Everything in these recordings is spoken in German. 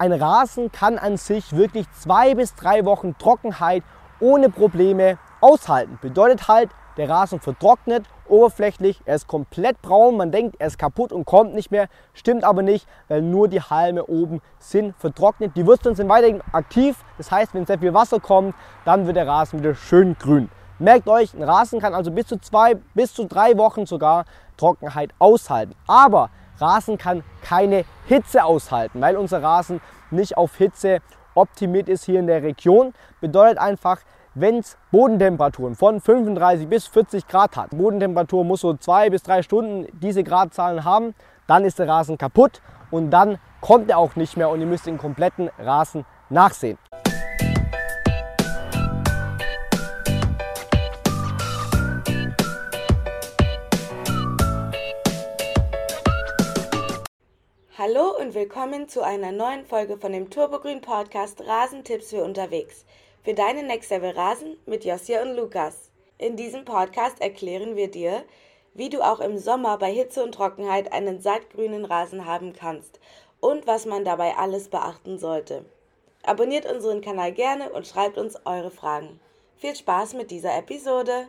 ein Rasen kann an sich wirklich zwei bis drei Wochen Trockenheit ohne Probleme aushalten. Bedeutet halt, der Rasen vertrocknet oberflächlich, er ist komplett braun, man denkt, er ist kaputt und kommt nicht mehr, stimmt aber nicht, weil nur die Halme oben sind vertrocknet. Die Wurzeln sind weiterhin aktiv, das heißt, wenn sehr viel Wasser kommt, dann wird der Rasen wieder schön grün. Merkt euch, ein Rasen kann also bis zu zwei, bis zu drei Wochen sogar Trockenheit aushalten. Aber Rasen kann keine Hitze aushalten, weil unser Rasen nicht auf Hitze optimiert ist hier in der Region. Bedeutet einfach, wenn es Bodentemperaturen von 35 bis 40 Grad hat, Bodentemperatur muss so zwei bis drei Stunden diese Gradzahlen haben, dann ist der Rasen kaputt und dann kommt er auch nicht mehr und ihr müsst den kompletten Rasen nachsehen. Hallo und willkommen zu einer neuen Folge von dem Turbogrün Podcast Rasentipps für unterwegs für deinen Next Level Rasen mit Josia und Lukas. In diesem Podcast erklären wir dir, wie du auch im Sommer bei Hitze und Trockenheit einen sattgrünen Rasen haben kannst und was man dabei alles beachten sollte. Abonniert unseren Kanal gerne und schreibt uns eure Fragen. Viel Spaß mit dieser Episode!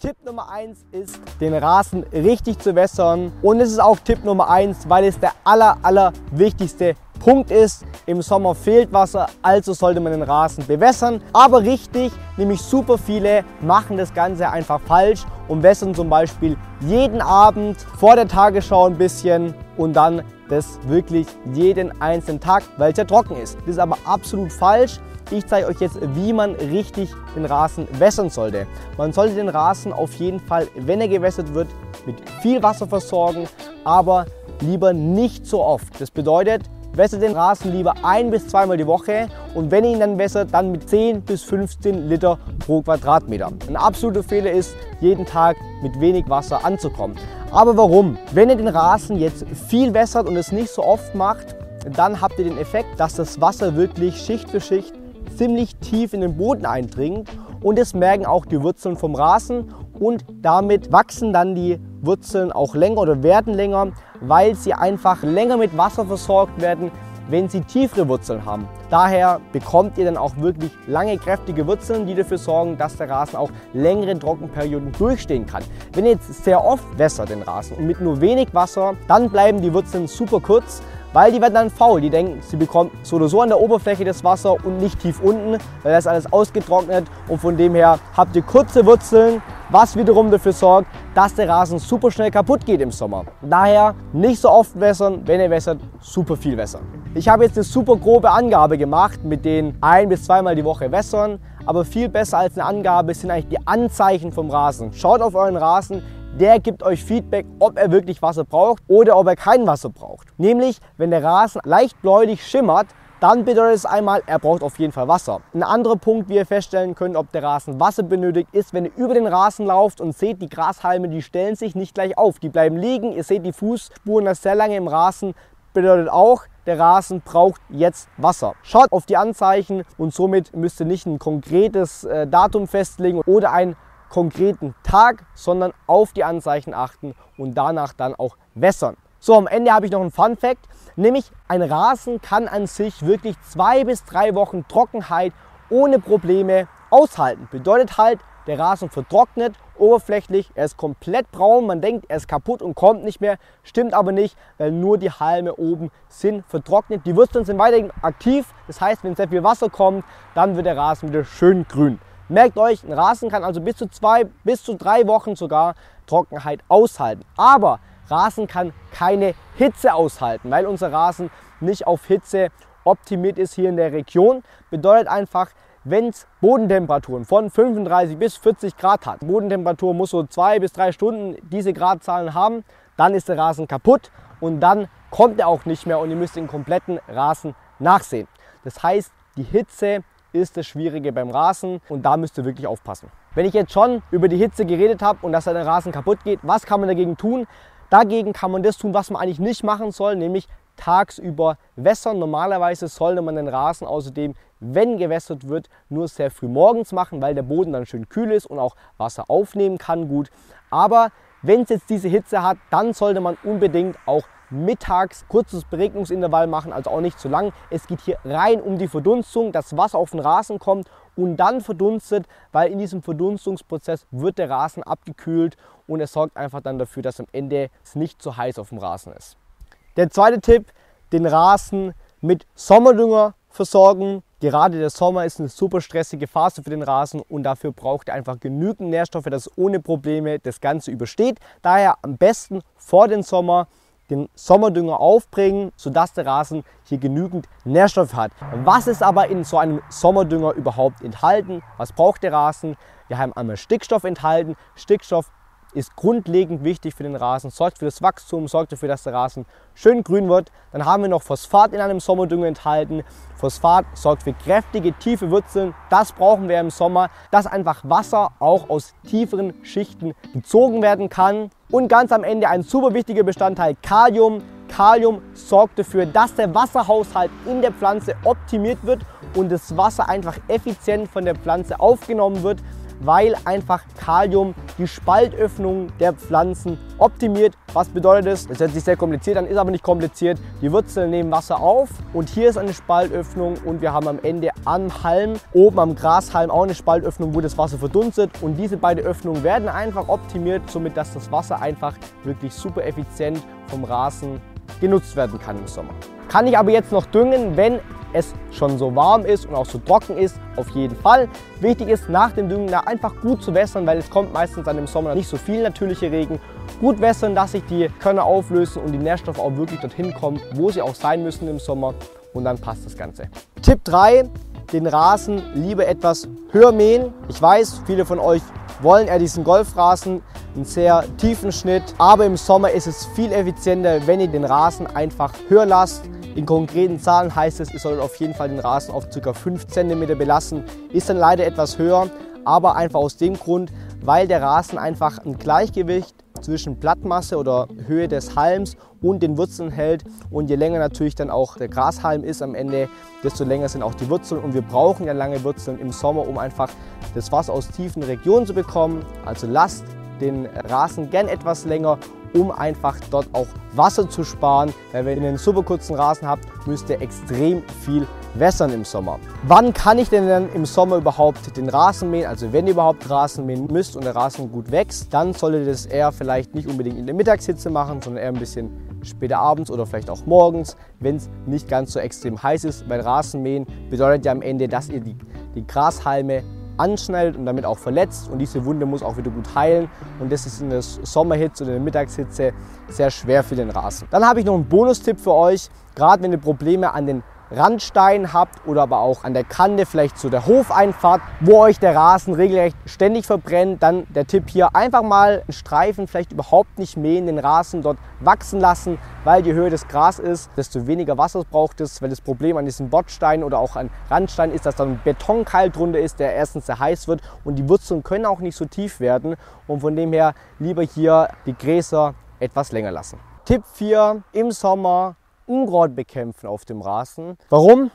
Tipp Nummer 1 ist, den Rasen richtig zu wässern. Und es ist auch Tipp Nummer 1, weil es der aller, aller wichtigste Punkt ist, im Sommer fehlt Wasser, also sollte man den Rasen bewässern. Aber richtig, nämlich super viele machen das Ganze einfach falsch und wässern zum Beispiel jeden Abend vor der Tagesschau ein bisschen und dann das wirklich jeden einzelnen Tag, weil es ja trocken ist. Das ist aber absolut falsch. Ich zeige euch jetzt, wie man richtig den Rasen wässern sollte. Man sollte den Rasen auf jeden Fall, wenn er gewässert wird, mit viel Wasser versorgen, aber lieber nicht so oft. Das bedeutet, Wässert den Rasen lieber ein bis zweimal die Woche und wenn ihr ihn dann wässert, dann mit 10 bis 15 Liter pro Quadratmeter. Ein absoluter Fehler ist, jeden Tag mit wenig Wasser anzukommen. Aber warum? Wenn ihr den Rasen jetzt viel wässert und es nicht so oft macht, dann habt ihr den Effekt, dass das Wasser wirklich Schicht für Schicht ziemlich tief in den Boden eindringt und das merken auch die Wurzeln vom Rasen und damit wachsen dann die Wurzeln auch länger oder werden länger, weil sie einfach länger mit Wasser versorgt werden, wenn sie tiefere Wurzeln haben. Daher bekommt ihr dann auch wirklich lange kräftige Wurzeln, die dafür sorgen, dass der Rasen auch längere Trockenperioden durchstehen kann. Wenn ihr jetzt sehr oft wässert den Rasen und mit nur wenig Wasser, dann bleiben die Wurzeln super kurz, weil die werden dann faul. Die denken, sie bekommen so oder so an der Oberfläche das Wasser und nicht tief unten, weil das ist alles ausgetrocknet und von dem her habt ihr kurze Wurzeln, was wiederum dafür sorgt, dass der Rasen super schnell kaputt geht im Sommer. Daher nicht so oft wässern, wenn ihr wässert, super viel wässern. Ich habe jetzt eine super grobe Angabe gemacht mit den ein bis zweimal die Woche wässern, aber viel besser als eine Angabe sind eigentlich die Anzeichen vom Rasen. Schaut auf euren Rasen, der gibt euch Feedback, ob er wirklich Wasser braucht oder ob er kein Wasser braucht. Nämlich, wenn der Rasen leicht bläulich schimmert, dann bedeutet es einmal, er braucht auf jeden Fall Wasser. Ein anderer Punkt, wie ihr feststellen könnt, ob der Rasen Wasser benötigt, ist, wenn ihr über den Rasen lauft und seht, die Grashalme, die stellen sich nicht gleich auf. Die bleiben liegen, ihr seht die Fußspuren das sehr lange im Rasen, bedeutet auch, der Rasen braucht jetzt Wasser. Schaut auf die Anzeichen und somit müsst ihr nicht ein konkretes äh, Datum festlegen oder ein konkreten Tag, sondern auf die Anzeichen achten und danach dann auch wässern. So, am Ende habe ich noch einen Fun Fact, nämlich ein Rasen kann an sich wirklich zwei bis drei Wochen Trockenheit ohne Probleme aushalten. Bedeutet halt, der Rasen vertrocknet oberflächlich, er ist komplett braun, man denkt, er ist kaputt und kommt nicht mehr, stimmt aber nicht, weil nur die Halme oben sind vertrocknet. Die Wurzeln sind weiterhin aktiv, das heißt, wenn sehr viel Wasser kommt, dann wird der Rasen wieder schön grün. Merkt euch, ein Rasen kann also bis zu zwei, bis zu drei Wochen sogar Trockenheit aushalten. Aber Rasen kann keine Hitze aushalten, weil unser Rasen nicht auf Hitze optimiert ist hier in der Region. Bedeutet einfach, wenn es Bodentemperaturen von 35 bis 40 Grad hat, Bodentemperatur muss so zwei bis drei Stunden diese Gradzahlen haben, dann ist der Rasen kaputt und dann kommt er auch nicht mehr und ihr müsst den kompletten Rasen nachsehen. Das heißt, die Hitze ist das Schwierige beim Rasen und da müsst ihr wirklich aufpassen. Wenn ich jetzt schon über die Hitze geredet habe und dass der Rasen kaputt geht, was kann man dagegen tun? Dagegen kann man das tun, was man eigentlich nicht machen soll, nämlich tagsüber wässern. Normalerweise sollte man den Rasen außerdem, wenn gewässert wird, nur sehr früh morgens machen, weil der Boden dann schön kühl ist und auch Wasser aufnehmen kann gut. Aber wenn es jetzt diese Hitze hat, dann sollte man unbedingt auch mittags kurzes Beregnungsintervall machen, also auch nicht zu lang. Es geht hier rein um die Verdunstung, dass Wasser auf den Rasen kommt und dann verdunstet, weil in diesem Verdunstungsprozess wird der Rasen abgekühlt und es sorgt einfach dann dafür, dass am Ende es nicht zu heiß auf dem Rasen ist. Der zweite Tipp, den Rasen mit Sommerdünger versorgen. Gerade der Sommer ist eine super stressige Phase für den Rasen und dafür braucht er einfach genügend Nährstoffe, dass ohne Probleme das Ganze übersteht. Daher am besten vor dem Sommer den Sommerdünger aufbringen, sodass der Rasen hier genügend Nährstoff hat. Was ist aber in so einem Sommerdünger überhaupt enthalten? Was braucht der Rasen? Wir haben einmal Stickstoff enthalten. Stickstoff ist grundlegend wichtig für den Rasen, sorgt für das Wachstum, sorgt dafür, dass der Rasen schön grün wird. Dann haben wir noch Phosphat in einem Sommerdünger enthalten. Phosphat sorgt für kräftige, tiefe Wurzeln. Das brauchen wir im Sommer, dass einfach Wasser auch aus tieferen Schichten gezogen werden kann. Und ganz am Ende ein super wichtiger Bestandteil Kalium. Kalium sorgt dafür, dass der Wasserhaushalt in der Pflanze optimiert wird und das Wasser einfach effizient von der Pflanze aufgenommen wird weil einfach Kalium die Spaltöffnung der Pflanzen optimiert. Was bedeutet das? Das hört sich sehr kompliziert an, ist aber nicht kompliziert. Die Wurzeln nehmen Wasser auf und hier ist eine Spaltöffnung und wir haben am Ende am Halm, oben am Grashalm auch eine Spaltöffnung, wo das Wasser verdunstet und diese beiden Öffnungen werden einfach optimiert, somit dass das Wasser einfach wirklich super effizient vom Rasen genutzt werden kann im Sommer. Kann ich aber jetzt noch düngen, wenn es schon so warm ist und auch so trocken ist, auf jeden Fall. Wichtig ist nach dem Düngen da einfach gut zu wässern, weil es kommt meistens dann im Sommer nicht so viel natürliche Regen. Gut wässern, dass sich die Körner auflösen und die Nährstoffe auch wirklich dorthin kommen, wo sie auch sein müssen im Sommer und dann passt das Ganze. Tipp 3, den Rasen lieber etwas höher mähen. Ich weiß, viele von euch wollen eher diesen Golfrasen, einen sehr tiefen Schnitt, aber im Sommer ist es viel effizienter, wenn ihr den Rasen einfach höher lasst in konkreten Zahlen heißt es, ihr solltet auf jeden Fall den Rasen auf ca. 5 cm belassen. Ist dann leider etwas höher, aber einfach aus dem Grund, weil der Rasen einfach ein Gleichgewicht zwischen Blattmasse oder Höhe des Halms und den Wurzeln hält. Und je länger natürlich dann auch der Grashalm ist am Ende, desto länger sind auch die Wurzeln. Und wir brauchen ja lange Wurzeln im Sommer, um einfach das Wasser aus tiefen Regionen zu bekommen. Also lasst den Rasen gern etwas länger um einfach dort auch Wasser zu sparen. Weil wenn ihr einen super kurzen Rasen habt, müsst ihr extrem viel wässern im Sommer. Wann kann ich denn dann im Sommer überhaupt den Rasen mähen? Also wenn ihr überhaupt Rasen mähen müsst und der Rasen gut wächst, dann solltet ihr das eher vielleicht nicht unbedingt in der Mittagshitze machen, sondern eher ein bisschen später abends oder vielleicht auch morgens, wenn es nicht ganz so extrem heiß ist. Weil Rasenmähen bedeutet ja am Ende, dass ihr die, die Grashalme anschneidet und damit auch verletzt. Und diese Wunde muss auch wieder gut heilen. Und das ist in der Sommerhitze oder in der Mittagshitze sehr schwer für den Rasen. Dann habe ich noch einen Bonustipp für euch. Gerade wenn ihr Probleme an den Randstein habt oder aber auch an der Kante, vielleicht zu der Hofeinfahrt, wo euch der Rasen regelrecht ständig verbrennt, dann der Tipp hier einfach mal einen Streifen vielleicht überhaupt nicht mähen, den Rasen dort wachsen lassen, weil je höher das Gras ist, desto weniger Wasser braucht es, weil das Problem an diesen Bordsteinen oder auch an Randstein ist, dass da ein Betonkeil drunter ist, der erstens sehr heiß wird und die Wurzeln können auch nicht so tief werden und von dem her lieber hier die Gräser etwas länger lassen. Tipp 4 im Sommer Unkraut bekämpfen auf dem Rasen. Warum?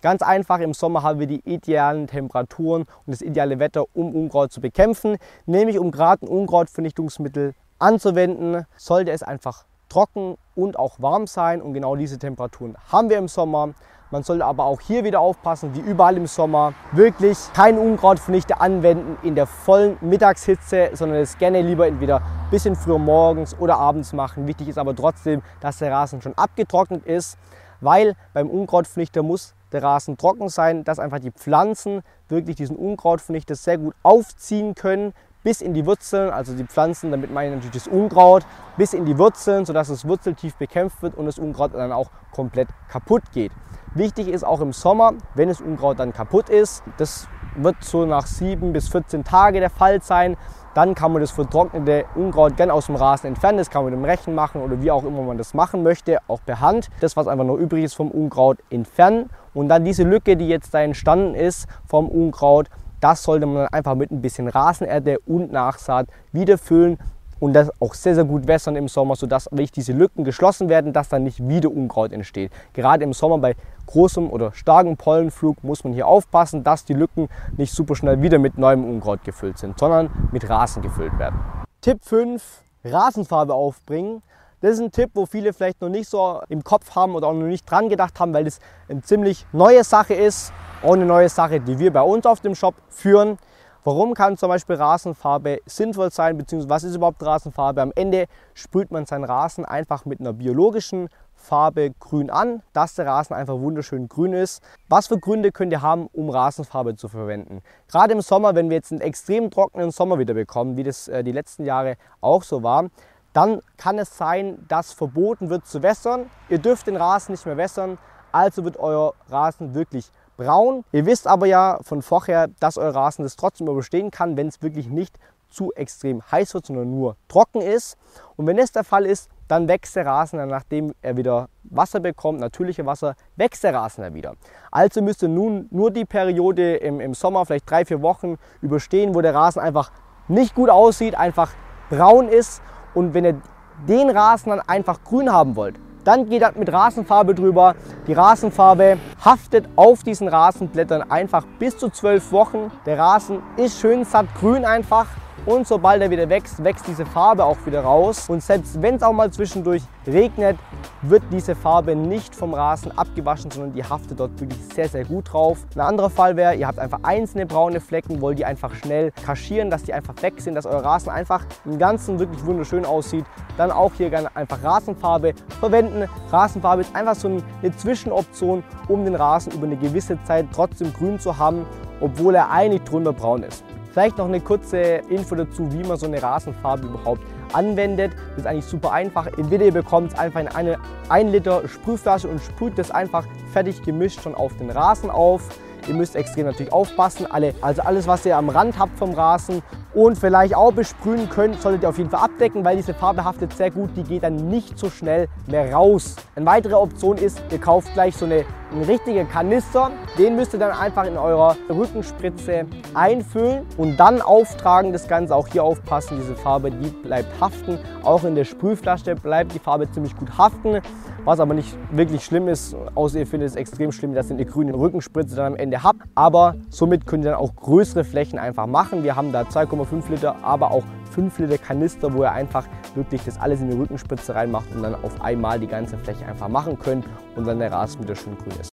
Ganz einfach, im Sommer haben wir die idealen Temperaturen und das ideale Wetter, um Unkraut zu bekämpfen. Nämlich um gerade ein Unkrautvernichtungsmittel anzuwenden, sollte es einfach trocken und auch warm sein. Und genau diese Temperaturen haben wir im Sommer. Man sollte aber auch hier wieder aufpassen, wie überall im Sommer, wirklich kein Unkrautvernichter anwenden in der vollen Mittagshitze, sondern es gerne lieber entweder ein bisschen früher morgens oder abends machen. Wichtig ist aber trotzdem, dass der Rasen schon abgetrocknet ist, weil beim Unkrautvernichter muss der Rasen trocken sein, dass einfach die Pflanzen wirklich diesen Unkrautvernichter sehr gut aufziehen können, bis in die Wurzeln, also die Pflanzen, damit meine ich natürlich das Unkraut, bis in die Wurzeln, sodass es wurzeltief bekämpft wird und das Unkraut dann auch komplett kaputt geht. Wichtig ist auch im Sommer, wenn das Unkraut dann kaputt ist, das wird so nach 7 bis 14 Tage der Fall sein, dann kann man das vertrocknete Unkraut gerne aus dem Rasen entfernen. Das kann man mit dem Rechen machen oder wie auch immer man das machen möchte, auch per Hand. Das, was einfach noch übrig ist vom Unkraut, entfernen. Und dann diese Lücke, die jetzt da entstanden ist vom Unkraut, das sollte man dann einfach mit ein bisschen Rasenerde und Nachsaat wieder füllen und das auch sehr, sehr gut wässern im Sommer, sodass wirklich diese Lücken geschlossen werden, dass dann nicht wieder Unkraut entsteht. Gerade im Sommer bei großem oder starkem Pollenflug muss man hier aufpassen, dass die Lücken nicht super schnell wieder mit neuem Unkraut gefüllt sind, sondern mit Rasen gefüllt werden. Tipp 5, Rasenfarbe aufbringen. Das ist ein Tipp, wo viele vielleicht noch nicht so im Kopf haben oder auch noch nicht dran gedacht haben, weil das eine ziemlich neue Sache ist. Auch eine neue Sache, die wir bei uns auf dem Shop führen. Warum kann zum Beispiel Rasenfarbe sinnvoll sein, beziehungsweise was ist überhaupt Rasenfarbe? Am Ende sprüht man seinen Rasen einfach mit einer biologischen Farbe grün an, dass der Rasen einfach wunderschön grün ist. Was für Gründe könnt ihr haben, um Rasenfarbe zu verwenden? Gerade im Sommer, wenn wir jetzt einen extrem trockenen Sommer wieder bekommen, wie das äh, die letzten Jahre auch so war, dann kann es sein, dass verboten wird zu wässern. Ihr dürft den Rasen nicht mehr wässern, also wird euer Rasen wirklich braun. Ihr wisst aber ja von vorher, dass euer Rasen das trotzdem überstehen kann, wenn es wirklich nicht zu extrem heiß wird, sondern nur trocken ist. Und wenn das der Fall ist, dann wächst der Rasen, nachdem er wieder Wasser bekommt, natürliche Wasser, wächst der Rasen dann wieder. Also müsst ihr nun nur die Periode im, im Sommer, vielleicht drei, vier Wochen überstehen, wo der Rasen einfach nicht gut aussieht, einfach braun ist. Und wenn ihr den Rasen dann einfach grün haben wollt, dann geht das mit Rasenfarbe drüber. Die Rasenfarbe haftet auf diesen Rasenblättern einfach bis zu zwölf Wochen. Der Rasen ist schön satt grün einfach. Und sobald er wieder wächst, wächst diese Farbe auch wieder raus. Und selbst wenn es auch mal zwischendurch regnet, wird diese Farbe nicht vom Rasen abgewaschen, sondern die haftet dort wirklich sehr, sehr gut drauf. Ein anderer Fall wäre, ihr habt einfach einzelne braune Flecken, wollt die einfach schnell kaschieren, dass die einfach weg sind, dass euer Rasen einfach im Ganzen wirklich wunderschön aussieht. Dann auch hier gerne einfach Rasenfarbe verwenden. Rasenfarbe ist einfach so eine Zwischenoption, um den Rasen über eine gewisse Zeit trotzdem grün zu haben, obwohl er eigentlich drunter braun ist. Vielleicht noch eine kurze Info dazu, wie man so eine Rasenfarbe überhaupt anwendet. Das ist eigentlich super einfach. Entweder ihr bekommt es einfach in eine 1 Liter Sprühflasche und sprüht das einfach fertig gemischt schon auf den Rasen auf. Ihr müsst extrem natürlich aufpassen. Alle, also alles, was ihr am Rand habt vom Rasen und vielleicht auch besprühen könnt, solltet ihr auf jeden Fall abdecken, weil diese Farbe haftet sehr gut. Die geht dann nicht so schnell mehr raus. Eine weitere Option ist, ihr kauft gleich so eine, einen richtigen Kanister. Den müsst ihr dann einfach in eurer Rückenspritze einfüllen und dann auftragen. Das Ganze auch hier aufpassen. Diese Farbe, die bleibt haften. Auch in der Sprühflasche bleibt die Farbe ziemlich gut haften. Was aber nicht wirklich schlimm ist, außer ihr findet es extrem schlimm, dass ihr eine grüne Rückenspritze dann am Ende habt. Aber somit könnt ihr dann auch größere Flächen einfach machen. Wir haben da 2,5 Liter, aber auch 5 Liter Kanister, wo ihr einfach wirklich das alles in die Rückenspritze reinmacht und dann auf einmal die ganze Fläche einfach machen könnt und dann der Rasen wieder schön grün ist.